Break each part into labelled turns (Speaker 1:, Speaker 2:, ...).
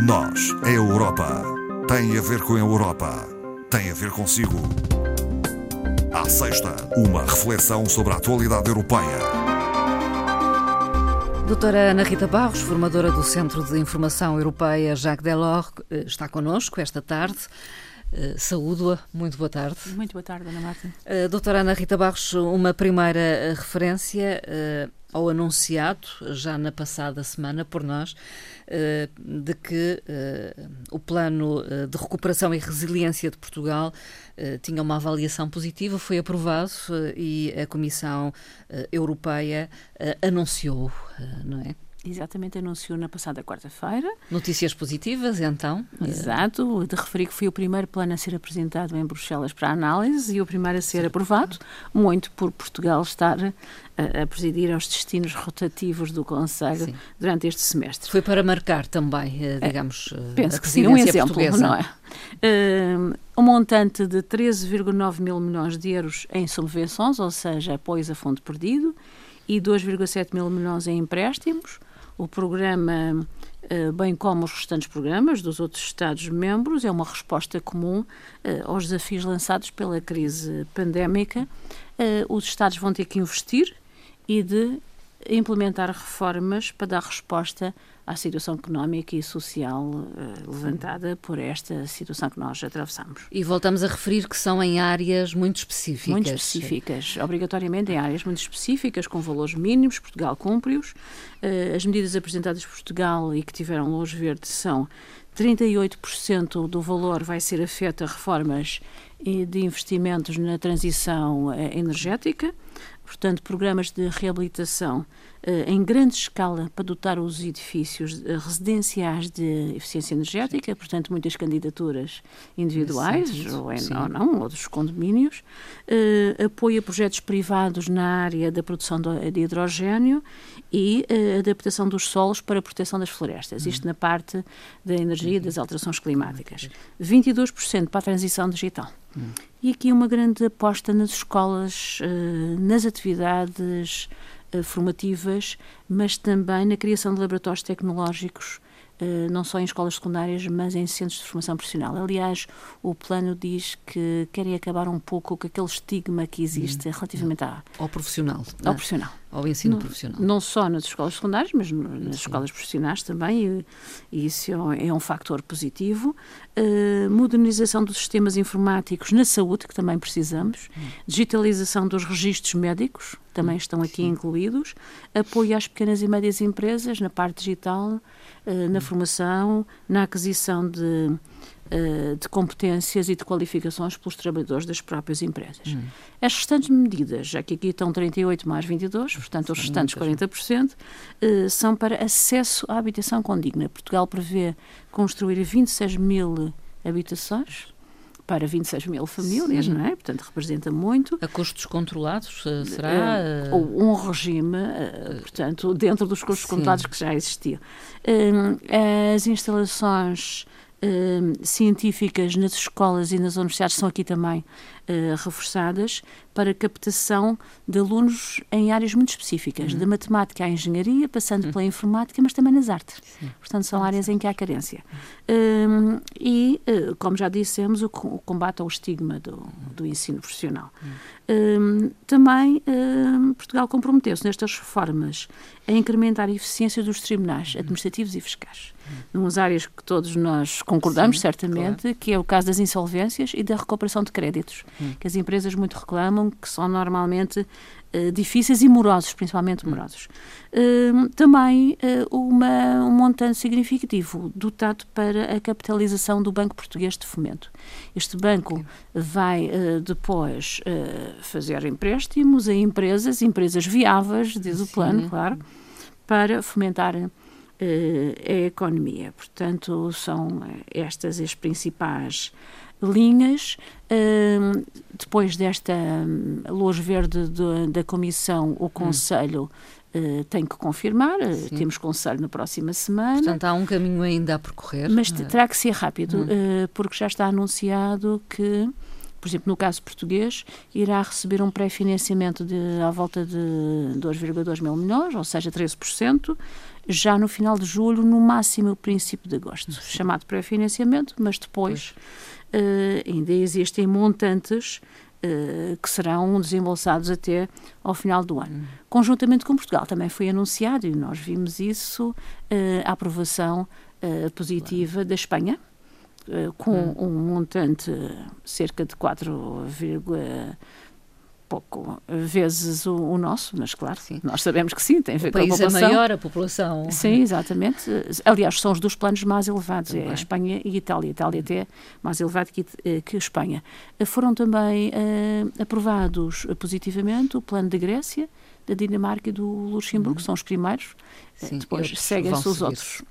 Speaker 1: Nós, a Europa, tem a ver com a Europa, tem a ver consigo. À sexta, uma reflexão sobre a atualidade europeia.
Speaker 2: Doutora Ana Rita Barros, formadora do Centro de Informação Europeia Jacques Delors, eh, está connosco esta tarde. Uh, Saúdo-a, muito boa tarde.
Speaker 3: Muito boa tarde, Ana Marta.
Speaker 2: Uh, doutora Ana Rita Barros, uma primeira referência uh, ao anunciado, já na passada semana, por nós, de que o plano de recuperação e resiliência de Portugal tinha uma avaliação positiva, foi aprovado e a Comissão Europeia anunciou, não é?
Speaker 3: Exatamente, anunciou na passada quarta-feira.
Speaker 2: Notícias positivas, então?
Speaker 3: Exato, de referir que foi o primeiro plano a ser apresentado em Bruxelas para análise e o primeiro a ser Sim. aprovado, muito por Portugal estar a, a, presidir aos destinos rotativos do Conselho Sim. durante este semestre.
Speaker 2: Foi para marcar também, eh, digamos,
Speaker 3: é, penso que sim, um exemplo, portuguesa. não é? Uh, um montante de 13,9 mil milhões de euros em subvenções, ou seja, apoios a fundo perdido, e 2,7 mil milhões em empréstimos o programa, eh, bem como os restantes programas dos outros Estados-membros, é uma resposta comum eh, aos desafios lançados pela crise pandémica. Eh, os Estados vão ter que investir e de implementar reformas para dar resposta à situação económica e social uh, levantada por esta situação que nós atravessamos.
Speaker 2: E voltamos a referir que são em áreas muito específicas.
Speaker 3: Muito específicas, obrigatoriamente em áreas muito específicas, com valores mínimos, Portugal cumpre-os. Uh, as medidas apresentadas por Portugal e que tiveram luz verde são 38% do valor vai ser afeto a reformas de investimentos na transição eh, energética, portanto, programas de reabilitação eh, em grande escala para dotar os edifícios eh, residenciais de eficiência energética, portanto, muitas candidaturas individuais, ou, em, ou não, ou dos condomínios, uh, apoio a projetos privados na área da produção de hidrogênio e uh, adaptação dos solos para a proteção das florestas, isto na parte da energia e das alterações climáticas. 22% para a transição digital. E aqui uma grande aposta nas escolas, uh, nas atividades uh, formativas, mas também na criação de laboratórios tecnológicos Uh, não só em escolas secundárias, mas em centros de formação profissional. Aliás, o plano diz que querem acabar um pouco com aquele estigma que existe hum, relativamente à...
Speaker 2: ao profissional.
Speaker 3: Ao é? profissional.
Speaker 2: Ao ensino
Speaker 3: não,
Speaker 2: profissional.
Speaker 3: Não só nas escolas secundárias, mas nas Sim. escolas profissionais também, e, isso é um, é um factor positivo. Uh, modernização dos sistemas informáticos na saúde, que também precisamos. Hum. Digitalização dos registros médicos, também hum, estão aqui Sim. incluídos. Apoio às pequenas e médias empresas na parte digital eh, na formação, na aquisição de, eh, de competências e de qualificações pelos trabalhadores das próprias empresas. Hum. As restantes medidas, já que aqui estão 38 mais 22, portanto os restantes 40%, eh, são para acesso à habitação condigna. Portugal prevê construir 26 mil habitações para 26 mil famílias, Sim. não é? Portanto, representa muito.
Speaker 2: A custos controlados, eh, será?
Speaker 3: Ou um regime, uh, portanto, dentro dos custos Sim. controlados que já existiam. Uh, as instalações científicas nas escolas e nas universidades são aqui também uh, reforçadas para captação de alunos em áreas muito específicas, uhum. da matemática à engenharia, passando uhum. pela informática, mas também nas artes. Sim. Portanto, são áreas em que há carência. Um, e, uh, como já dissemos, o, o, combate ao estigma do, do ensino profissional. Um, também um, Portugal comprometeu-se nestas reformas a incrementar a eficiência dos tribunais administrativos e fiscais. Numas áreas que todos nós concordamos, Sim, certamente, claro. que é o caso das insolvências e da recuperação de créditos hum. que as empresas muito reclamam, que são normalmente uh, difíceis e morosos, principalmente hum. morosos. Uh, também uh, uma, um montante significativo dotado para a capitalização do Banco Português de Fomento. Este banco vai depois fazer empréstimos a empresas, empresas viáveis, diz o plano, claro, para fomentar a economia. Portanto, são estas as principais linhas. Uh, depois desta hum, luz verde de, da Comissão, o hum. Conselho uh, tem que confirmar. Uh, temos Conselho na próxima semana.
Speaker 2: Portanto, há um caminho ainda a percorrer.
Speaker 3: Mas terá que ser rápido, hum. uh, porque já está anunciado que por exemplo, no caso português, irá receber um pré-financiamento de à volta de 2,2 mil milhões, ou seja, 13%, já no final de julho, no máximo o princípio de agosto, Sim. chamado pré-financiamento, mas depois uh, ainda existem montantes uh, que serão desembolsados até ao final do ano. Hum. Conjuntamente com Portugal também foi anunciado, e nós vimos isso, uh, a aprovação positiva claro. da Espanha, com hum. um montante cerca de 4, pouco vezes o, o, nosso, mas claro, sim. nós sabemos que sim, tem a ver o com a população.
Speaker 2: O país é maior, a população.
Speaker 3: Sim, exatamente. Aliás, são os dos planos mais elevados, também. é a Espanha e a Itália. A Itália até mais elevado que, eh, que a Espanha. Foram também uh, aprovados positivamente o plano da Grécia, da Dinamarca e do Luxemburgo, uhum. são os primeiros. Sim, Depois seguem-se os outros.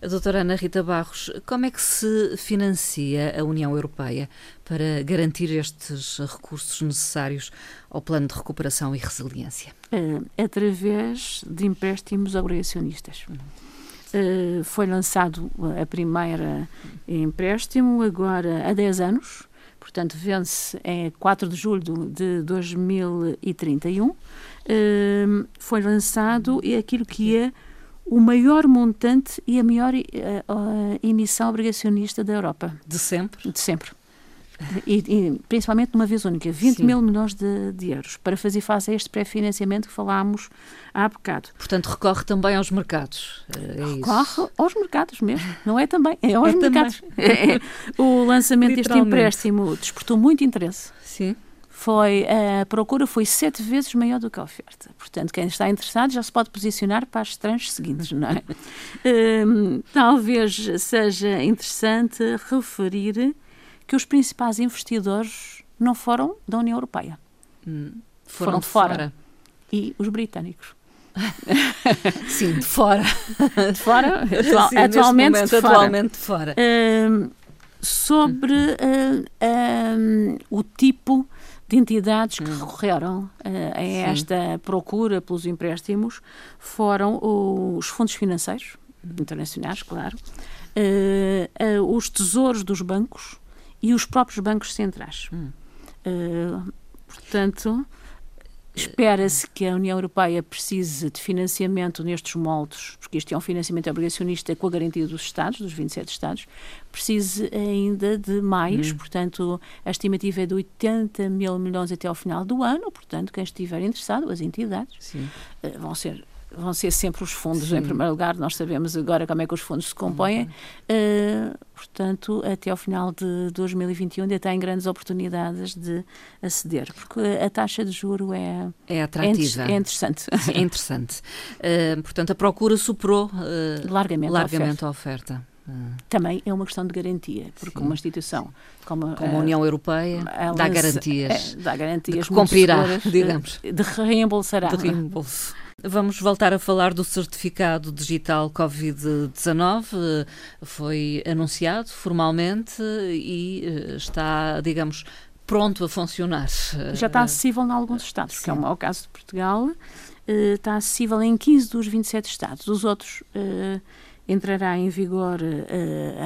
Speaker 2: Doutora Ana Rita Barros, como é que se financia a União Europeia para garantir estes recursos necessários ao plano de recuperação e resiliência?
Speaker 3: Uh, através de empréstimos obrigacionistas. Uh, foi lançado a primeira empréstimo agora há 10 anos, portanto vence em 4 de julho de 2031. Uh, foi lançado e aquilo que é o maior montante e a maior uh, uh, emissão obrigacionista da Europa.
Speaker 2: De sempre?
Speaker 3: De sempre. E, e, principalmente numa vez única, 20 Sim. mil milhões de, de, euros, para fazer face a este pré-financiamento que falámos há bocado.
Speaker 2: Portanto, recorre também aos mercados.
Speaker 3: É recorre isso. aos mercados mesmo, não é também, é aos é mercados. É, o lançamento deste empréstimo despertou muito interesse.
Speaker 2: Sim
Speaker 3: foi a procura foi sete vezes maior do que a oferta. Portanto, quem está interessado já se pode posicionar para as tranches seguintes, não é? um, talvez seja interessante referir que os principais investidores não foram da União Europeia.
Speaker 2: Hum, foram, foram de fora. fora.
Speaker 3: E os britânicos.
Speaker 2: Sim, de fora.
Speaker 3: De fora? Atual, Sim, atualmente, momento, de fora.
Speaker 2: atualmente de fora.
Speaker 3: Um, sobre uh, um, o tipo de entidades que hum. recorreram uh, a esta procura pelos empréstimos foram os fundos financeiros internacionais, claro, uh, uh, os tesouros dos bancos e os próprios bancos centrais. Hum. portanto, Espera-se que a União Europeia precise de financiamento nestes moldes, porque isto é um financiamento obrigacionista com a garantia dos Estados, dos 27 Estados, precise ainda de mais, hum. portanto, a estimativa é de 80 mil milhões até ao final do ano, portanto, quem estiver interessado, as entidades, Sim. Eh, vão ser vão ser sempre os fundos Sim. em primeiro lugar. Nós sabemos agora como é que os fundos se compõem. Uhum. Uh, portanto, até ao final de 2021 ainda tem grandes oportunidades de aceder, porque a taxa de juro é
Speaker 2: é atrativa,
Speaker 3: é, interessante.
Speaker 2: É interessante. Uh, portanto, a procura superou uh, largamente, largamente a oferta. A oferta.
Speaker 3: Também é uma questão de garantia, porque Sim. uma instituição
Speaker 2: como, como a União Europeia dá garantias,
Speaker 3: é, dá garantias
Speaker 2: cumprirá, digamos,
Speaker 3: de reembolsará.
Speaker 2: De reembolso. Vamos voltar a falar do certificado digital Covid-19. Foi anunciado formalmente e eh, está, digamos, pronto a funcionar.
Speaker 3: Já está acessível em alguns estados, Sim. que é o caso de Portugal. Eh, está acessível em 15 dos 27 estados. Os outros eh, entrará em vigor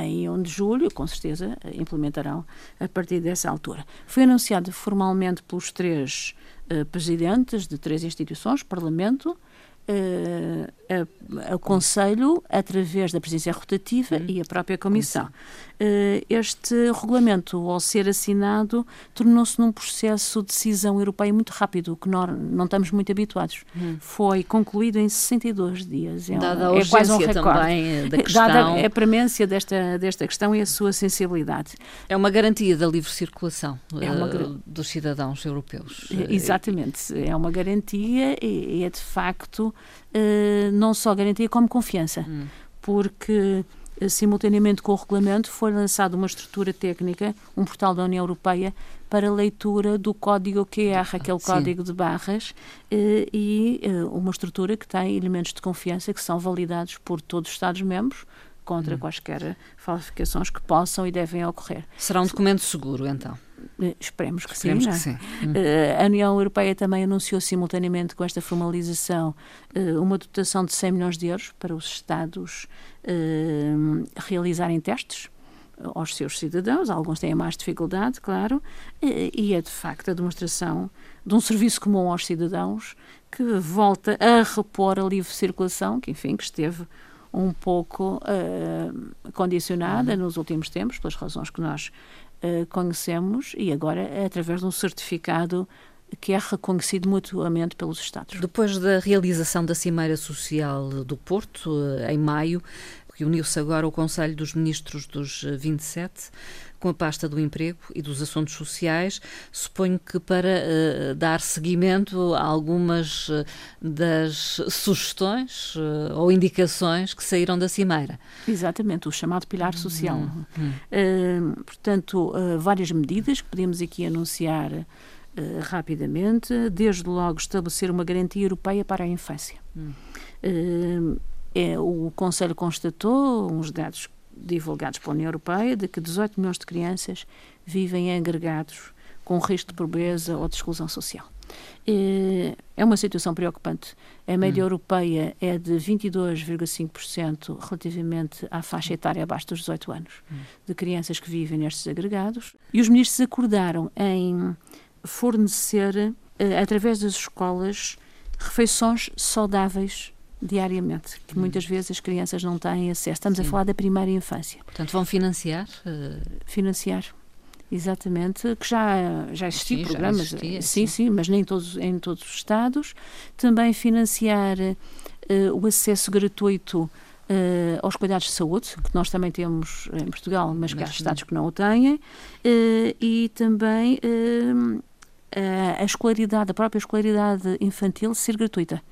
Speaker 3: em 1 de julho, com certeza implementarão a partir dessa altura. Foi anunciado formalmente pelos três uh, presidentes de três instituições, Parlamento, uh, a, a Conselho, através da presidência rotativa uhum. e a própria Comissão. Uh, este regulamento, ao ser assinado, tornou-se num processo de decisão europeia muito rápido, que nós não estamos muito habituados. Uhum. Foi concluído em 62 dias.
Speaker 2: É, Dada a é quase um recorde. também da questão.
Speaker 3: Dada a premência desta, desta questão e a sua sensibilidade.
Speaker 2: É uma garantia da livre circulação é uma, uh, dos cidadãos europeus.
Speaker 3: Exatamente. É uma garantia e é de facto uh, não só garantia como confiança, hum. porque simultaneamente com o regulamento foi lançada uma estrutura técnica, um portal da União Europeia para leitura do código QR, aquele Sim. código de barras, uh, e uma estrutura que tem elementos de confiança que são validados por todos os Estados-membros contra hum. quaisquer falsificações que possam e devem ocorrer.
Speaker 2: Será um documento seguro, então?
Speaker 3: Eh, esperemos que Esperemos sim. Que sim. Uh, a União Europeia também anunciou simultaneamente com esta formalização uh, uma dotação de 100 milhões de euros para os Estados uh, realizarem testes aos seus cidadãos, alguns têm mais dificuldade, claro, e é de facto a demonstração de um serviço comum aos cidadãos que volta a repor a livre circulação, que enfim, que esteve um pouco uh, condicionada uhum. nos últimos tempos, pelas razões que nós uh, conhecemos, e agora é através de um certificado que é reconhecido mutuamente pelos Estados.
Speaker 2: Depois da realização da Cimeira Social do Porto, em maio, reuniu-se agora o Conselho dos Ministros dos 27 com a pasta do emprego e dos assuntos sociais, suponho que para uh, dar seguimento a algumas uh, das sugestões uh, ou indicações que saíram da Cimeira.
Speaker 3: Exatamente, o chamado pilar social. Hum, hum. portanto, várias medidas que podemos aqui anunciar Uh, rapidamente, desde logo estabelecer uma garantia europeia para a infância. Hum. É, o Conselho constatou uns dados divulgados pela União Europeia de que 18 milhões de crianças vivem agregados com risco de pobreza ou de exclusão social. É uma situação preocupante. A média hum. europeia é de 22,5% relativamente à faixa etária abaixo dos 18 anos hum. de crianças que vivem nestes agregados. E os ministros acordaram em fornecer, eh, através das escolas, refeições saudáveis diariamente, que hum. muitas vezes as crianças não têm acesso. Estamos Sim. a falar da primeira infância.
Speaker 2: Portanto, vão financiar?
Speaker 3: Uh... Financiar. Exatamente, que já, já existiam sim, programas, já existia, sim, sim, sim, mas nem todos, em todos os estados. Também financiar uh, o acesso gratuito uh, aos cuidados de saúde, que nós também temos em Portugal, mas, que há estados que não o têm, uh, e também a escolaridade, a própria escolaridade infantil ser gratuita.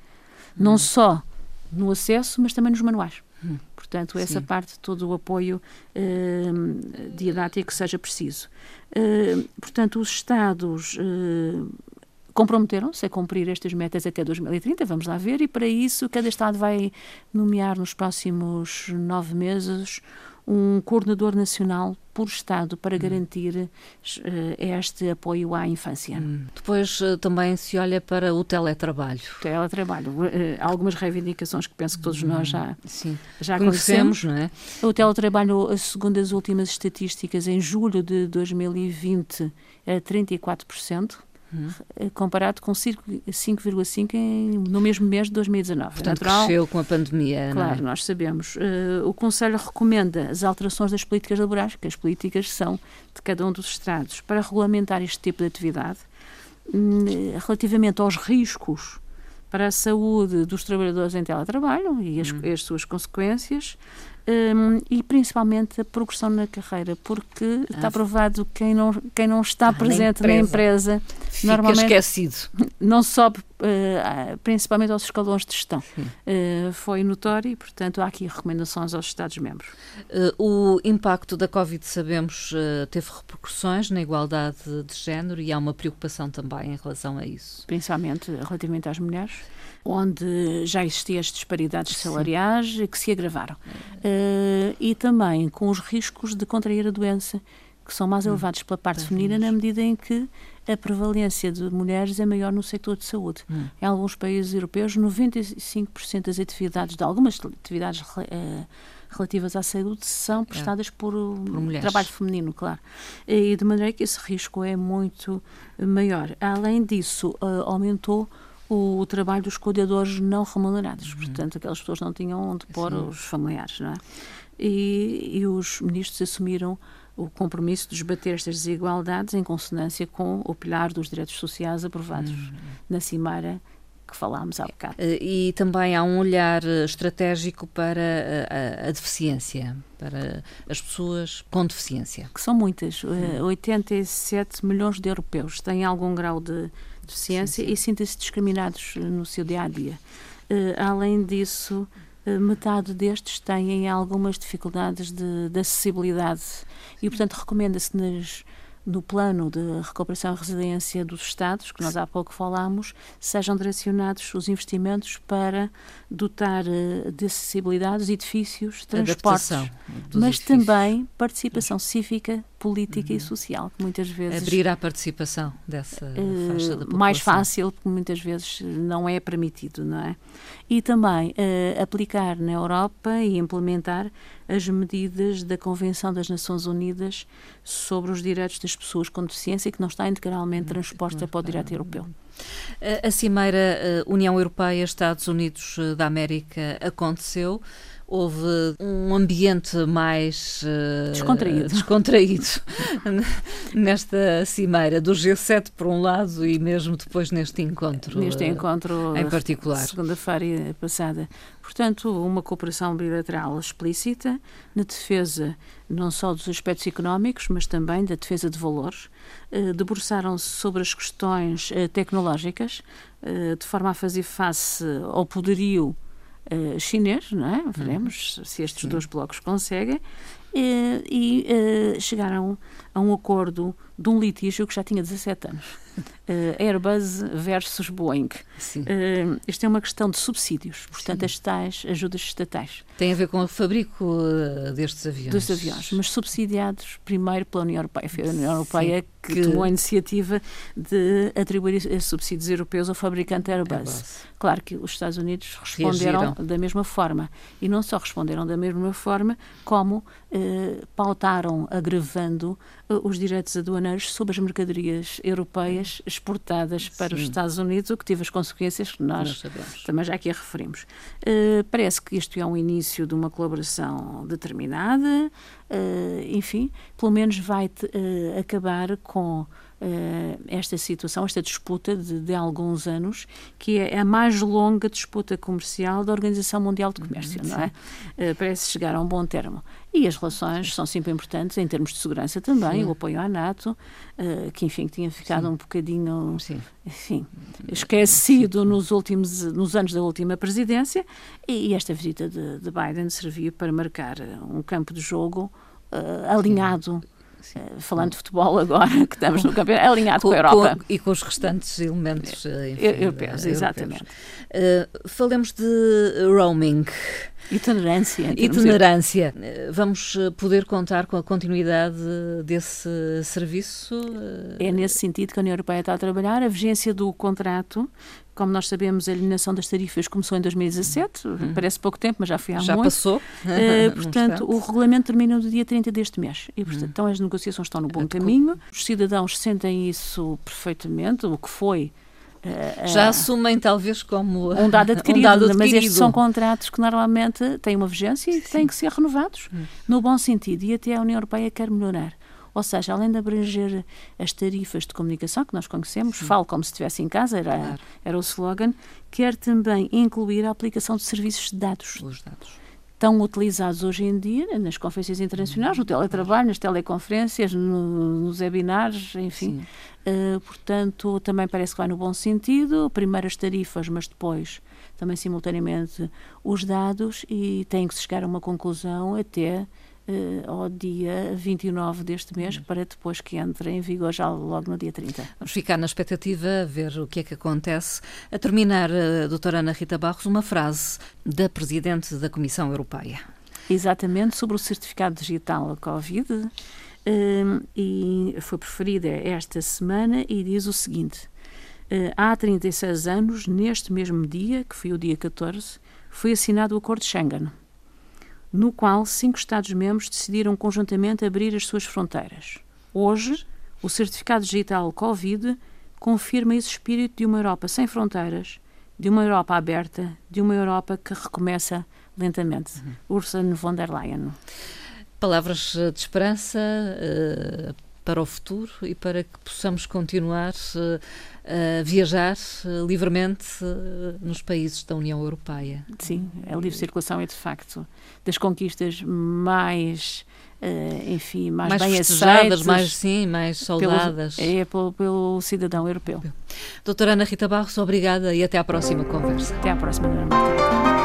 Speaker 3: Hum. Não só no acesso, mas também nos manuais. Hum. Portanto, essa Sim. parte, todo o apoio uh, didático que seja preciso. Uh, portanto, os Estados uh, comprometeram-se a cumprir estas metas até 2030, vamos lá ver, e para isso cada Estado vai nomear nos próximos nove meses um coordenador nacional por Estado para hum. garantir uh, este apoio à infância. Hum.
Speaker 2: Depois uh, também se olha para o teletrabalho.
Speaker 3: Teletrabalho. Uh, algumas reivindicações que penso que todos nós já,
Speaker 2: Sim. já conhecemos. Não é?
Speaker 3: O teletrabalho, segundo as últimas estatísticas, em julho de 2020, é 34%. Uhum. comparado com 5,5% no mesmo mês de 2019.
Speaker 2: Portanto, Natural, cresceu com a pandemia.
Speaker 3: Claro,
Speaker 2: é?
Speaker 3: nós sabemos. Uh, o Conselho recomenda as alterações das políticas laborais, que as políticas são de cada um dos Estados, para regulamentar este tipo de atividade, um, relativamente aos riscos para a saúde dos trabalhadores em teletrabalho e as, uhum. as suas consequências, um, e principalmente a progressão na carreira, porque ah, está provado que quem não, quem não está ah, presente na empresa, na empresa normalmente
Speaker 2: esquecido.
Speaker 3: não sobe, uh, principalmente aos escalões de gestão. Uh, foi notório e, portanto, há aqui recomendações aos Estados-membros.
Speaker 2: Uh, o impacto da Covid, sabemos, teve repercussões na igualdade de género e há uma preocupação também em relação a isso.
Speaker 3: Principalmente relativamente às mulheres onde já existiam as disparidades salariais Sim. que se agravaram. Uh, e também com os riscos de contrair a doença, que são mais hum. elevados pela parte feminina, na medida em que a prevalência de mulheres é maior no setor de saúde. Hum. Em alguns países europeus, 95% das atividades, de algumas atividades uh, relativas à saúde, são prestadas é. por, por trabalho feminino, claro. E de maneira que esse risco é muito maior. Além disso, uh, aumentou o, o trabalho dos cuidadores não remunerados. Uhum. Portanto, aquelas pessoas não tinham onde pôr Sim. os familiares, não é? E, e os ministros assumiram o compromisso de esbater estas desigualdades em consonância com o pilar dos direitos sociais aprovados uhum. na Cimeira que falámos há bocado.
Speaker 2: Eh, e também há um olhar eh, estratégico para a, a, a deficiência, para as pessoas com deficiência.
Speaker 3: Que são muitas. Uhum. 87 milhões de europeus têm algum grau de deficiência sim, sim. e sentem-se discriminados eh, no seu dia a dia. Além disso, uh, metade destes têm algumas dificuldades de, de acessibilidade e, portanto, recomenda-se no plano de recuperação e resiliência dos Estados, que nós há pouco falámos, sejam direcionados os investimentos para dotar de acessibilidade os edifícios, transportes, mas edifícios. também participação cívica política uhum. e social, que muitas vezes...
Speaker 2: Abrir a participação dessa uh, faixa da população.
Speaker 3: Mais fácil, porque muitas vezes não é permitido, não é? E também uh, aplicar na Europa e implementar as medidas da Convenção das Nações Unidas sobre os direitos das pessoas com deficiência, que não está integralmente transposta para o direito europeu.
Speaker 2: A Cimeira União Europeia-Estados Unidos da América aconteceu houve um ambiente mais uh,
Speaker 3: descontraído,
Speaker 2: descontraído nesta cimeira do G7 por um lado e mesmo depois neste encontro
Speaker 3: neste encontro
Speaker 2: em particular.
Speaker 3: segunda-feira passada. Portanto uma cooperação bilateral explícita na defesa não só dos aspectos económicos mas também da defesa de valores uh, debruçaram-se sobre as questões uh, tecnológicas de forma a fazer face ao poderio uh, chinês, não é? Veremos uhum. se estes Sim. dois blocos conseguem. E, e uh, chegaram a um acordo de um litígio que já tinha 17 anos. Uh, Airbus versus Boeing. Uh, isto é uma questão de subsídios, portanto, Sim. as tais ajudas estatais.
Speaker 2: Tem a ver com o fabrico uh, destes aviões.
Speaker 3: Dos aviões, mas subsidiados primeiro pela União Europeia. Foi a União Europeia Sim, que, que, tomou a iniciativa de atribuir subsídios europeus ao fabricante Airbus. Airbus. Claro que os Estados Unidos responderam Reagiram. da mesma forma. E não só responderam da mesma forma, como pautaram, agravando os direitos aduaneiros sobre as mercadorias europeias exportadas para Sim. os Estados Unidos, o que teve as consequências que nós, nós também já aqui a referimos. Uh, parece que isto é um início de uma colaboração determinada, uh, enfim, pelo menos vai uh, acabar com esta situação, esta disputa de, de, alguns anos, que é a mais longa disputa comercial da Organização Mundial de Comércio, uhum, não é? Parece chegar a um bom termo. E as relações são sempre importantes em termos de segurança também, Sim. o apoio à NATO, uh, que enfim tinha ficado Sim. um bocadinho. Enfim, esquecido nos últimos nos anos da última presidência, e, e esta visita de, de, Biden serviu para marcar um campo de jogo uh, alinhado Sim. Eh, falando de futebol agora, que estamos no campeonato, é alinhado com, com a Europa.
Speaker 2: Com, e com os restantes elementos
Speaker 3: eh, enfim, europeus, exatamente.
Speaker 2: Uh, falemos de roaming.
Speaker 3: Itinerância.
Speaker 2: Itinerância. Vamos poder contar com a continuidade desse serviço?
Speaker 3: É nesse sentido que a União Europeia está a trabalhar. A vigência do contrato como nós sabemos, a eliminação das tarifas começou em 2017, uhum. parece pouco tempo, mas já foi há
Speaker 2: já
Speaker 3: muito.
Speaker 2: passou.
Speaker 3: Uh, portanto, o regulamento termina no dia 30 deste mês. E, portanto, uhum. então as negociações estão no bom caminho. Os cidadãos sentem isso perfeitamente, o que foi
Speaker 2: Uh, já assumem talvez como
Speaker 3: um dado adquirido, um dado adquirido. mas estes são contratos que normalmente têm uma vigência e que têm que ser renovados hum. no bom sentido e até a União Europeia quer melhorar. Ou seja, além de abranger as tarifas de comunicação que nós conhecemos, Sim. falo como se estivesse em casa, era, claro. era o slogan, quer também incluir a aplicação de serviços de dados.
Speaker 2: Os dados
Speaker 3: tão utilizados hoje em dia nas conferências internacionais, no teletrabalho, nas teleconferências, no, nos webinars, enfim. Uh, portanto, também parece que vai no bom sentido. Primeiro as tarifas, mas depois também simultaneamente os dados e tem que se chegar a uma conclusão até uh, ao dia 29 deste mês, uhum. para depois que entre em vigor já logo no dia 30.
Speaker 2: Vamos ficar na expectativa, ver o que é que acontece. A terminar, a doutora Ana Rita Barros, uma frase da Presidente da Comissão Europeia.
Speaker 3: Exatamente, sobre o certificado digital Covid, uh, e foi preferida esta semana e diz o seguinte. Uh, há 36 anos, neste mesmo dia, que foi o dia 14, foi assinado o Acordo de Schengen no qual cinco Estados-membros decidiram conjuntamente abrir as suas fronteiras. Hoje, o certificado digital Covid confirma esse espírito de uma Europa sem fronteiras, de uma Europa aberta, de uma Europa que recomeça lentamente. Uhum. Ursula von der Leyen.
Speaker 2: Palavras de esperança uh, para o futuro e para que possamos continuar uh, a viajar uh, livremente nos países da União Europeia.
Speaker 3: Sim, a livre circulação é de facto das conquistas mais Uh, enfim, mais,
Speaker 2: mais
Speaker 3: bem
Speaker 2: aceitas, mais sim, mais saudadas.
Speaker 3: Pelo, é pelo, pelo, cidadão europeu.
Speaker 2: Doutora Ana Rita Barros, obrigada e até à próxima conversa.
Speaker 3: Até à próxima, Ana Marta.